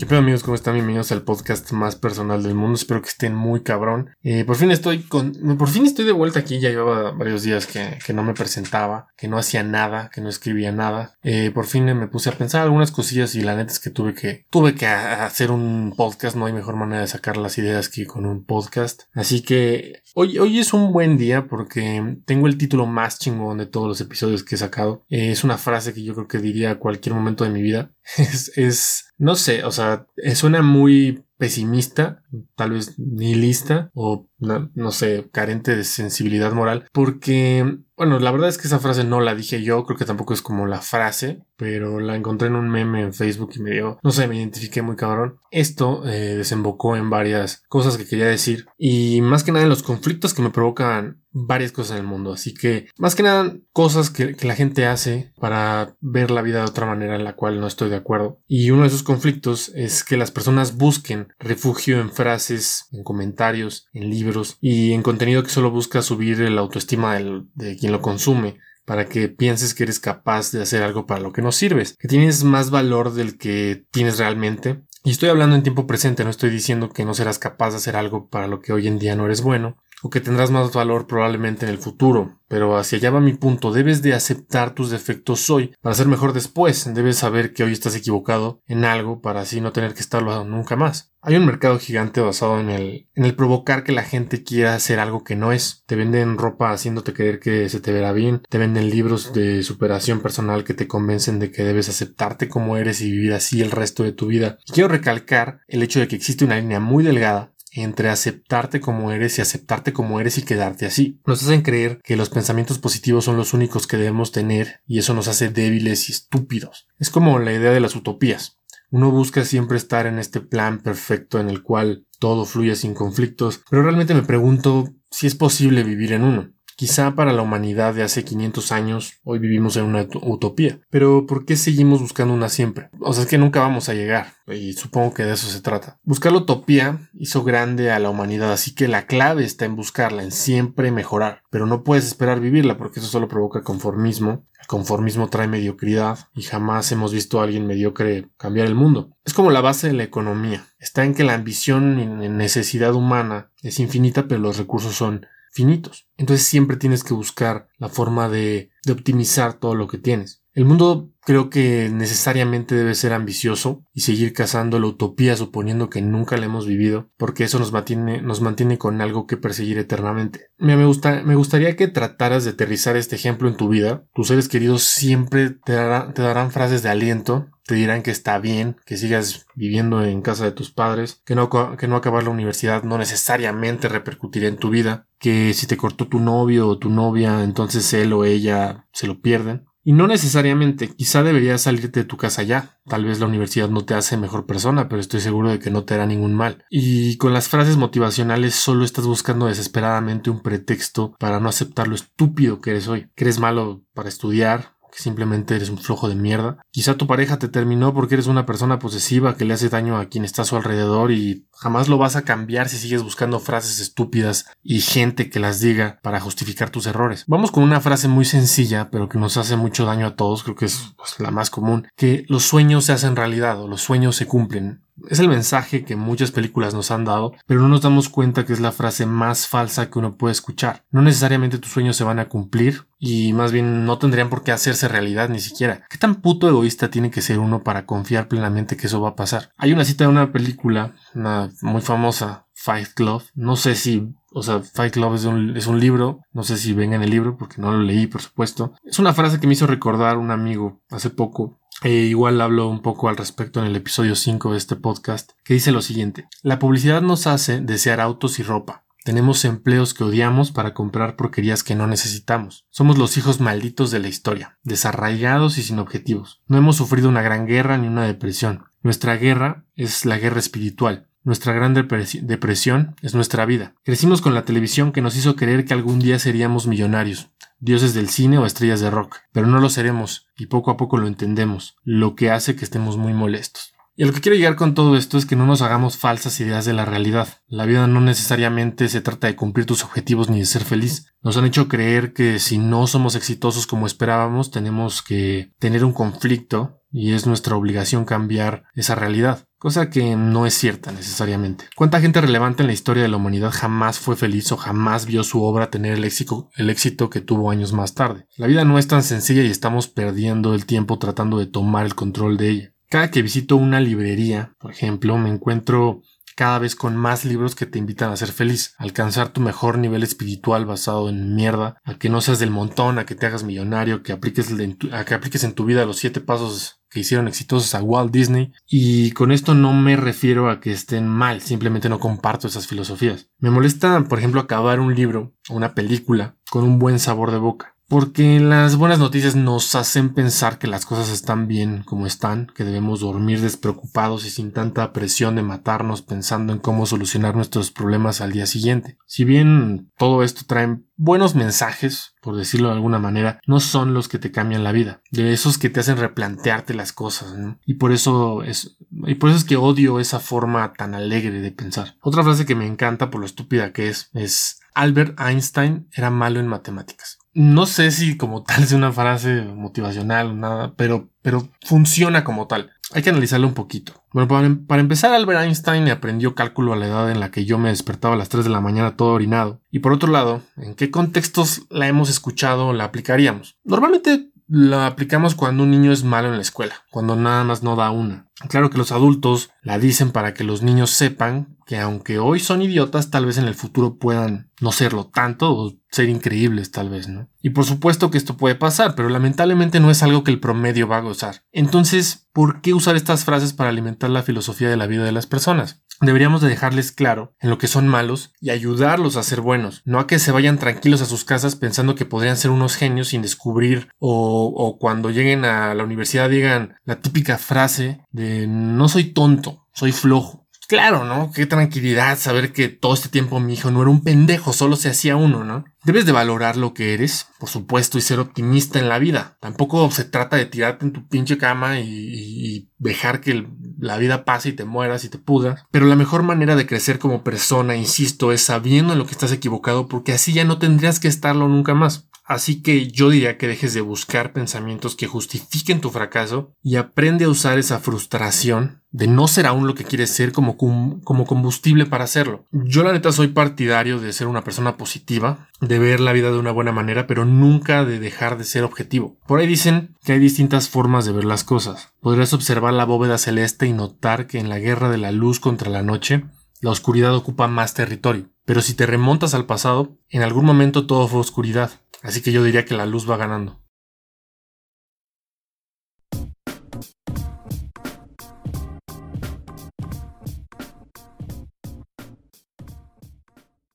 ¿Qué pedo amigos? ¿Cómo están? Bienvenidos al podcast más personal del mundo. Espero que estén muy cabrón. Eh, por fin estoy con... Por fin estoy de vuelta aquí. Ya llevaba varios días que, no me presentaba, que no hacía nada, que no escribía nada. Eh, por fin me puse a pensar algunas cosillas y la neta es que tuve que... Tuve que hacer un podcast. No hay mejor manera de sacar las ideas que con un podcast. Así que hoy, hoy es un buen día porque tengo el título más chingón de todos los episodios que he sacado. Eh, es una frase que yo creo que diría a cualquier momento de mi vida. es, es no sé, o sea, suena muy pesimista, tal vez nihilista o no, sé, carente de sensibilidad moral, porque, bueno, la verdad es que esa frase no la dije yo, creo que tampoco es como la frase, pero la encontré en un meme en Facebook y me dio, no sé, me identifiqué muy cabrón. Esto eh, desembocó en varias cosas que quería decir y más que nada en los conflictos que me provocan varias cosas en el mundo, así que más que nada cosas que la gente hace para ver la vida de otra manera en la cual no estoy de acuerdo. Y uno de esos conflictos es que las personas busquen refugio en frases, en comentarios, en libros y en contenido que solo busca subir la autoestima de quien lo consume para que pienses que eres capaz de hacer algo para lo que no sirves, que tienes más valor del que tienes realmente. Y estoy hablando en tiempo presente, no estoy diciendo que no serás capaz de hacer algo para lo que hoy en día no eres bueno, o que tendrás más valor probablemente en el futuro. Pero hacia allá va mi punto, debes de aceptar tus defectos hoy para ser mejor después, debes saber que hoy estás equivocado en algo para así no tener que estarlo nunca más. Hay un mercado gigante basado en el, en el provocar que la gente quiera hacer algo que no es. Te venden ropa haciéndote creer que se te verá bien, te venden libros de superación personal que te convencen de que debes aceptarte como eres y vivir así el resto de tu vida. Y quiero recalcar el hecho de que existe una línea muy delgada entre aceptarte como eres y aceptarte como eres y quedarte así. Nos hacen creer que los pensamientos positivos son los únicos que debemos tener y eso nos hace débiles y estúpidos. Es como la idea de las utopías. Uno busca siempre estar en este plan perfecto en el cual todo fluye sin conflictos, pero realmente me pregunto si es posible vivir en uno. Quizá para la humanidad de hace 500 años hoy vivimos en una utopía, pero ¿por qué seguimos buscando una siempre? O sea, es que nunca vamos a llegar, y supongo que de eso se trata. Buscar la utopía hizo grande a la humanidad, así que la clave está en buscarla, en siempre mejorar, pero no puedes esperar vivirla porque eso solo provoca conformismo. El conformismo trae mediocridad y jamás hemos visto a alguien mediocre cambiar el mundo. Es como la base de la economía. Está en que la ambición y necesidad humana es infinita, pero los recursos son finitos. Entonces siempre tienes que buscar la forma de, optimizar todo lo que tienes. El mundo creo que necesariamente debe ser ambicioso y seguir cazando la utopía suponiendo que nunca la hemos vivido, porque eso nos mantiene, nos mantiene con algo que perseguir eternamente. Me, me, gusta, me gustaría que trataras de aterrizar este ejemplo en tu vida. Tus seres queridos siempre te, te darán frases de aliento, te dirán que está bien, que sigas viviendo en casa de tus padres, que no, que no acabar la universidad no necesariamente repercutirá en tu vida, que si te cortó tu novio o tu novia, entonces él o ella se lo pierden. Y no necesariamente, quizá deberías salirte de tu casa ya. Tal vez la universidad no te hace mejor persona, pero estoy seguro de que no te hará ningún mal. Y con las frases motivacionales solo estás buscando desesperadamente un pretexto para no aceptar lo estúpido que eres hoy. Que eres malo para estudiar, que simplemente eres un flojo de mierda. Quizá tu pareja te terminó porque eres una persona posesiva que le hace daño a quien está a su alrededor y jamás lo vas a cambiar si sigues buscando frases estúpidas y gente que las diga para justificar tus errores. Vamos con una frase muy sencilla pero que nos hace mucho daño a todos, creo que es pues, la más común, que los sueños se hacen realidad o los sueños se cumplen. Es el mensaje que muchas películas nos han dado, pero no nos damos cuenta que es la frase más falsa que uno puede escuchar. No necesariamente tus sueños se van a cumplir y más bien no tendrían por qué hacerse realidad ni siquiera. ¿Qué tan puto egoísta tiene que ser uno para confiar plenamente que eso va a pasar? Hay una cita de una película, una muy famosa, Fight Club. No sé si o sea, Fight Club es un, es un, libro, no sé si venga en el libro porque no lo leí, por supuesto. Es una frase que me hizo recordar un amigo hace poco e igual hablo un poco al respecto en el episodio 5 de este podcast, que dice lo siguiente. La publicidad nos hace desear autos y ropa. Tenemos empleos que odiamos para comprar porquerías que no necesitamos. Somos los hijos malditos de la historia, desarraigados y sin objetivos. No hemos sufrido una gran guerra ni una depresión. Nuestra guerra es la guerra espiritual. Nuestra gran depresión es nuestra vida. Crecimos con la televisión que nos hizo creer que algún día seríamos millonarios dioses del cine o estrellas de rock, pero no lo seremos, y poco a poco lo entendemos, lo que hace que estemos muy molestos. Y a lo que quiero llegar con todo esto es que no nos hagamos falsas ideas de la realidad. La vida no necesariamente se trata de cumplir tus objetivos ni de ser feliz. Nos han hecho creer que si no somos exitosos como esperábamos, tenemos que tener un conflicto y es nuestra obligación cambiar esa realidad. Cosa que no es cierta necesariamente. ¿Cuánta gente relevante en la historia de la humanidad jamás fue feliz o jamás vio su obra tener el éxito, el éxito que tuvo años más tarde? La vida no es tan sencilla y estamos perdiendo el tiempo tratando de tomar el control de ella. Cada que visito una librería, por ejemplo, me encuentro cada vez con más libros que te invitan a ser feliz, a alcanzar tu mejor nivel espiritual basado en mierda, a que no seas del montón, a que te hagas millonario, que apliques a que apliques en tu vida los siete pasos que hicieron exitosos a Walt Disney. Y con esto no me refiero a que estén mal, simplemente no comparto esas filosofías. Me molesta, por ejemplo, acabar un libro o una película con un buen sabor de boca. Porque las buenas noticias nos hacen pensar que las cosas están bien como están, que debemos dormir despreocupados y sin tanta presión de matarnos pensando en cómo solucionar nuestros problemas al día siguiente. Si bien todo esto trae buenos mensajes, por decirlo de alguna manera, no son los que te cambian la vida, de esos que te hacen replantearte las cosas, Y por eso es, y por eso es que odio esa forma tan alegre de pensar. Otra frase que me encanta por lo estúpida que es, es Albert Einstein era malo en matemáticas no sé si como tal es una frase motivacional o nada, pero, pero funciona como tal. Hay que analizarlo un poquito. Bueno, para, para, empezar, Albert Einstein aprendió cálculo a la edad en la que yo me despertaba a las 3 de la mañana todo orinado. Y por otro lado, ¿en qué contextos la hemos escuchado o la aplicaríamos? Normalmente la aplicamos cuando un niño es malo en la escuela, cuando nada más no da una. Claro que los adultos la dicen para que los niños sepan que aunque hoy son idiotas, tal vez en el futuro puedan no serlo tanto o ser increíbles tal vez, ¿no? Y por supuesto que esto puede pasar, pero lamentablemente no es algo que el promedio va a gozar. Entonces, ¿por qué usar estas frases para alimentar la filosofía de la vida de las personas? Deberíamos de dejarles claro en lo que son malos y ayudarlos a ser buenos, no a que se vayan tranquilos a sus casas pensando que podrían ser unos genios sin descubrir o, o cuando lleguen a la universidad digan la típica frase de no soy tonto, soy flojo. Claro, ¿no? Qué tranquilidad saber que todo este tiempo mi hijo no era un pendejo, solo se hacía uno, ¿no? Debes de valorar lo que eres, por supuesto, y ser optimista en la vida. Tampoco se trata de tirarte en tu pinche cama y, dejar que la vida pase y te mueras y te pudras. Pero la mejor manera de crecer como persona, insisto, es sabiendo en lo que estás equivocado, porque así ya no tendrías que estarlo nunca más. Así que yo diría que dejes de buscar pensamientos que justifiquen tu fracaso y aprende a usar esa frustración de no ser aún lo que quieres ser como, como combustible para hacerlo. Yo la neta soy partidario de ser una persona positiva, de ver la vida de una buena manera, pero nunca de dejar de ser objetivo. Por ahí dicen que hay distintas formas de ver las cosas. Podrías observar la bóveda celeste y notar que en la guerra de la luz contra la noche, la oscuridad ocupa más territorio. Pero si te remontas al pasado, en algún momento todo fue oscuridad. Así que yo diría que la luz va ganando.